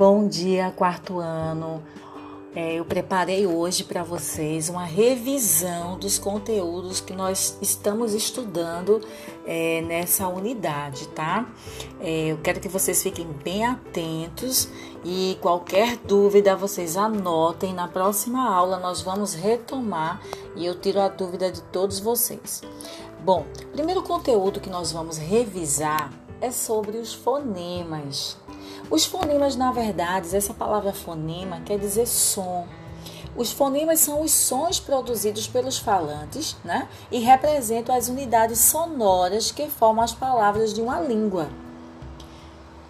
Bom dia, quarto ano. É, eu preparei hoje para vocês uma revisão dos conteúdos que nós estamos estudando é, nessa unidade, tá? É, eu quero que vocês fiquem bem atentos e qualquer dúvida vocês anotem. Na próxima aula nós vamos retomar e eu tiro a dúvida de todos vocês. Bom, primeiro conteúdo que nós vamos revisar é sobre os fonemas. Os fonemas, na verdade, essa palavra fonema quer dizer som. Os fonemas são os sons produzidos pelos falantes né? e representam as unidades sonoras que formam as palavras de uma língua.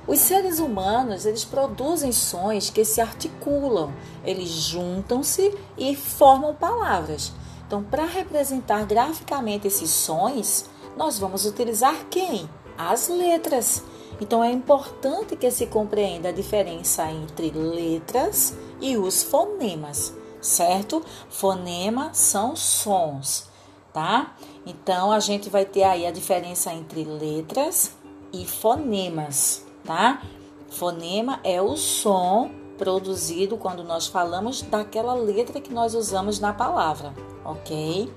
Os seres humanos, eles produzem sons que se articulam, eles juntam-se e formam palavras. Então, para representar graficamente esses sons, nós vamos utilizar quem? As letras. Então é importante que se compreenda a diferença entre letras e os fonemas, certo? Fonema são sons, tá? Então a gente vai ter aí a diferença entre letras e fonemas, tá? Fonema é o som produzido quando nós falamos daquela letra que nós usamos na palavra, ok?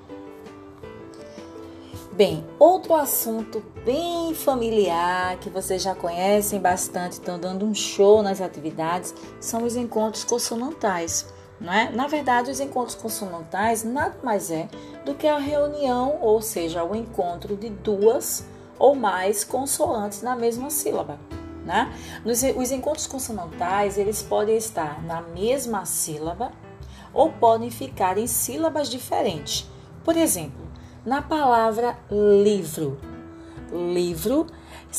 Bem, outro assunto bem familiar que vocês já conhecem bastante, estão dando um show nas atividades, são os encontros consonantais. Não é? Na verdade, os encontros consonantais nada mais é do que a reunião, ou seja, o encontro de duas ou mais consoantes na mesma sílaba. Né? os encontros consonantais eles podem estar na mesma sílaba ou podem ficar em sílabas diferentes. Por exemplo, na palavra livro. Livro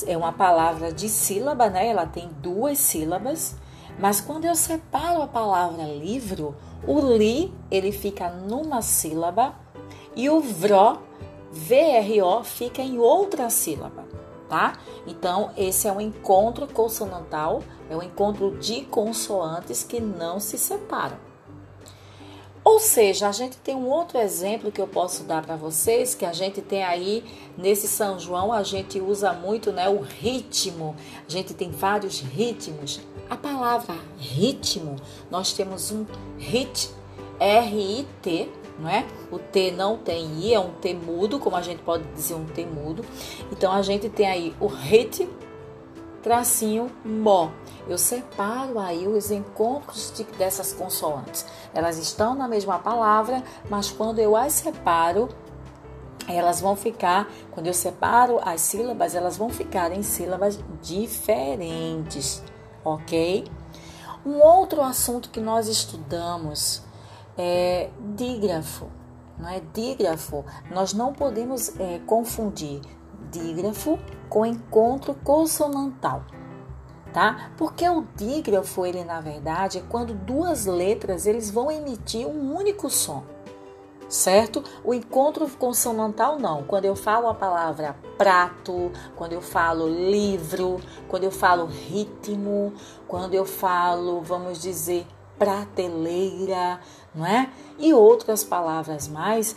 é uma palavra de sílaba, né? Ela tem duas sílabas, mas quando eu separo a palavra livro, o li ele fica numa sílaba e o vro, VRO, fica em outra sílaba, tá? Então, esse é um encontro consonantal, é um encontro de consoantes que não se separam. Ou seja, a gente tem um outro exemplo que eu posso dar para vocês, que a gente tem aí nesse São João, a gente usa muito né, o ritmo, a gente tem vários ritmos. A palavra ritmo, nós temos um rit, R-I-T, não é? O T não tem I, é um T mudo, como a gente pode dizer um T mudo. Então a gente tem aí o rit, tracinho, mó eu separo aí os encontros de, dessas consoantes. Elas estão na mesma palavra, mas quando eu as separo, elas vão ficar, quando eu separo as sílabas, elas vão ficar em sílabas diferentes, ok? Um outro assunto que nós estudamos é dígrafo. Não é dígrafo. Nós não podemos é, confundir dígrafo com encontro consonantal tá? Porque o dígrafo, ele na verdade, é quando duas letras eles vão emitir um único som, certo? O encontro consonantal não. Quando eu falo a palavra prato, quando eu falo livro, quando eu falo ritmo, quando eu falo, vamos dizer, prateleira, não é? E outras palavras mais,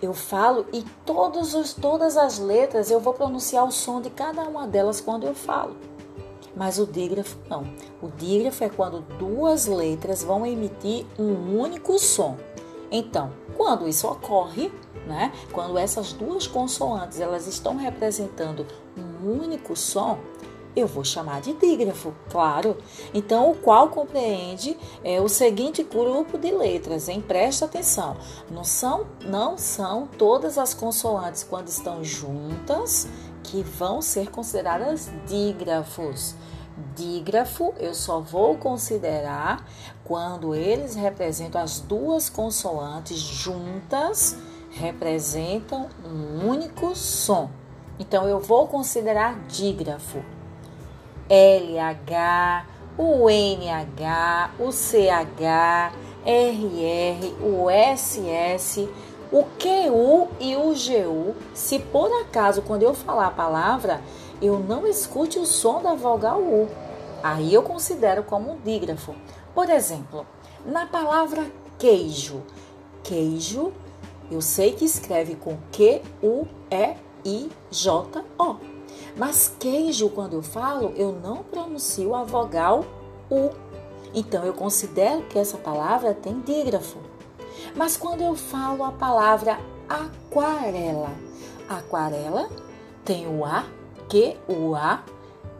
eu falo e todos os, todas as letras eu vou pronunciar o som de cada uma delas quando eu falo. Mas o dígrafo não. O dígrafo é quando duas letras vão emitir um único som. Então, quando isso ocorre, né, quando essas duas consoantes elas estão representando um único som, eu vou chamar de dígrafo, claro. Então, o qual compreende é, o seguinte grupo de letras, hein? Presta atenção. Não são, não são todas as consoantes quando estão juntas que vão ser consideradas dígrafos. Dígrafo eu só vou considerar quando eles representam as duas consoantes juntas, representam um único som. Então eu vou considerar dígrafo. LH, o NH, o CH, RR, o SS o QU e o GU, se por acaso quando eu falar a palavra, eu não escute o som da vogal U, aí eu considero como um dígrafo. Por exemplo, na palavra queijo, queijo, eu sei que escreve com Q-U-E-I-J-O. Mas queijo, quando eu falo, eu não pronuncio a vogal U. Então eu considero que essa palavra tem dígrafo. Mas quando eu falo a palavra aquarela, aquarela tem o A, Q, o A,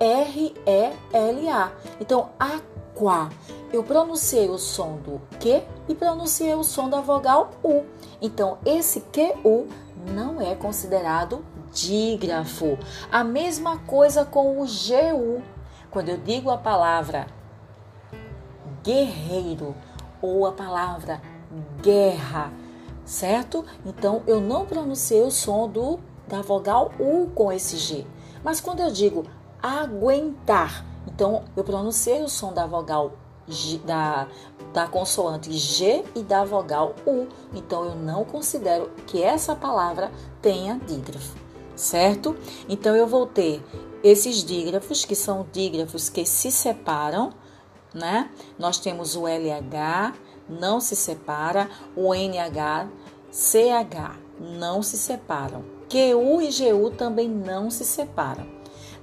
R, E, L, A. Então, aqua. Eu pronunciei o som do Q e pronunciei o som da vogal U. Então, esse QU não é considerado dígrafo. A mesma coisa com o GU. Quando eu digo a palavra guerreiro ou a palavra guerra, certo? Então eu não pronunciei o som do da vogal U com esse G. Mas quando eu digo aguentar, então eu pronunciei o som da vogal G, da, da consoante G e da vogal U. Então eu não considero que essa palavra tenha dígrafo, certo? Então eu vou ter esses dígrafos, que são dígrafos que se separam, né? Nós temos o LH, não se separa, o NH, CH não se separam. QU e GU também não se separam.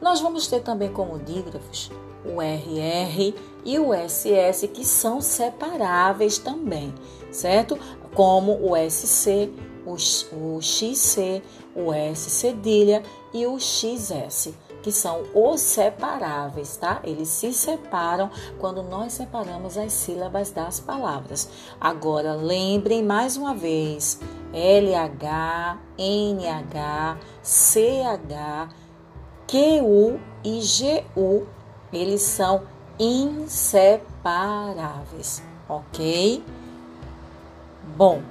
Nós vamos ter também como dígrafos o RR e o SS, que são separáveis também, certo? Como o SC, o, XC, o S cedilha e o XS que são os separáveis, tá? Eles se separam quando nós separamos as sílabas das palavras. Agora, lembrem mais uma vez: LH, NH, CH, QU e GU, eles são inseparáveis, ok? Bom,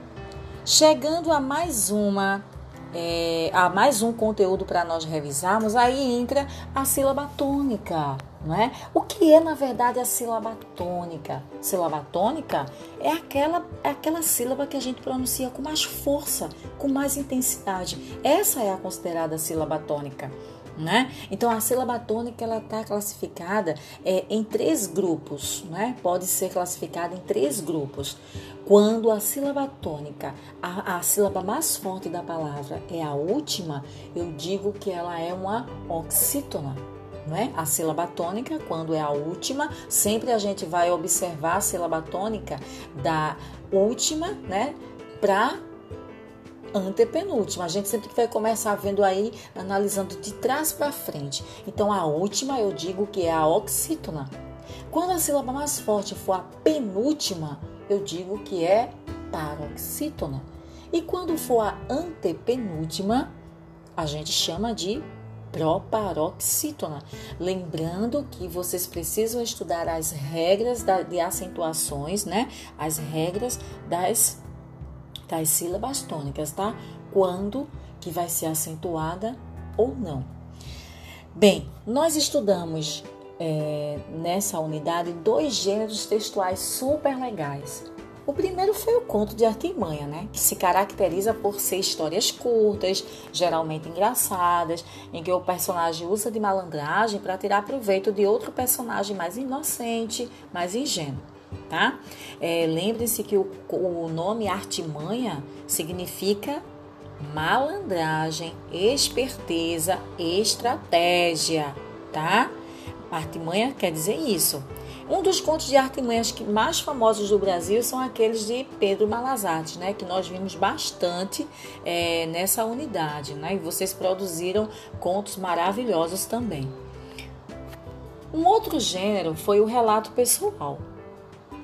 chegando a mais uma é, há mais um conteúdo para nós revisarmos, aí entra a sílaba tônica. Não é? O que é, na verdade, a sílaba tônica? Sílaba tônica é aquela, é aquela sílaba que a gente pronuncia com mais força, com mais intensidade. Essa é a considerada sílaba tônica. Né? Então a sílaba tônica ela está classificada é, em três grupos, né? Pode ser classificada em três grupos. Quando a sílaba tônica, a, a sílaba mais forte da palavra é a última, eu digo que ela é uma oxítona. Não é? A sílaba tônica, quando é a última, sempre a gente vai observar a sílaba tônica da última, né, para antepenúltima. A gente sempre vai começar vendo aí, analisando de trás para frente. Então, a última eu digo que é a oxítona. Quando a sílaba mais forte for a penúltima, eu digo que é paroxítona. E quando for a antepenúltima, a gente chama de proparoxítona. Lembrando que vocês precisam estudar as regras de acentuações, né? As regras das das sílabas tônicas, tá? Quando que vai ser acentuada ou não. Bem, nós estudamos é, nessa unidade dois gêneros textuais super legais. O primeiro foi o conto de artimanha, né? Que se caracteriza por ser histórias curtas, geralmente engraçadas, em que o personagem usa de malandragem para tirar proveito de outro personagem mais inocente, mais ingênuo tá? É, Lembre-se que o, o nome artimanha significa malandragem, esperteza, estratégia, tá? Artimanha quer dizer isso. Um dos contos de artimanhas mais famosos do Brasil são aqueles de Pedro Malazarte, né? Que nós vimos bastante é, nessa unidade, né? E vocês produziram contos maravilhosos também. Um outro gênero foi o relato pessoal.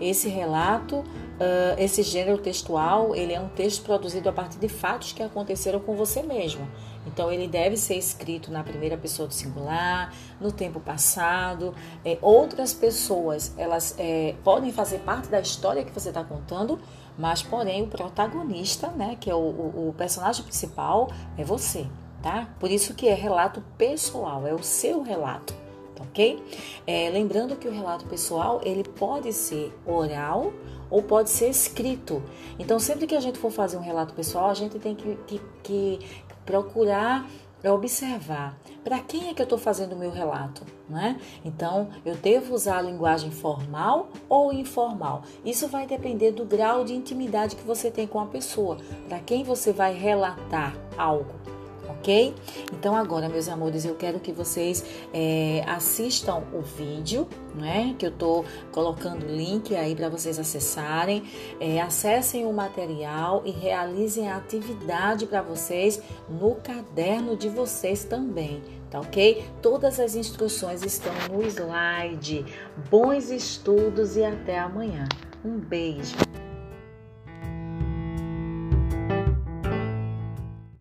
Esse relato, uh, esse gênero textual, ele é um texto produzido a partir de fatos que aconteceram com você mesmo. Então, ele deve ser escrito na primeira pessoa do singular, no tempo passado. É, outras pessoas, elas é, podem fazer parte da história que você está contando, mas, porém, o protagonista, né, que é o, o, o personagem principal, é você, tá? Por isso que é relato pessoal, é o seu relato ok? É, lembrando que o relato pessoal ele pode ser oral ou pode ser escrito. Então, sempre que a gente for fazer um relato pessoal, a gente tem que, que, que procurar observar para quem é que eu estou fazendo o meu relato, né? Então, eu devo usar a linguagem formal ou informal. Isso vai depender do grau de intimidade que você tem com a pessoa, para quem você vai relatar algo ok? Então agora, meus amores, eu quero que vocês é, assistam o vídeo, né? Que eu tô colocando o link aí para vocês acessarem, é, acessem o material e realizem a atividade para vocês no caderno de vocês também, tá ok? Todas as instruções estão no slide. Bons estudos e até amanhã. Um beijo.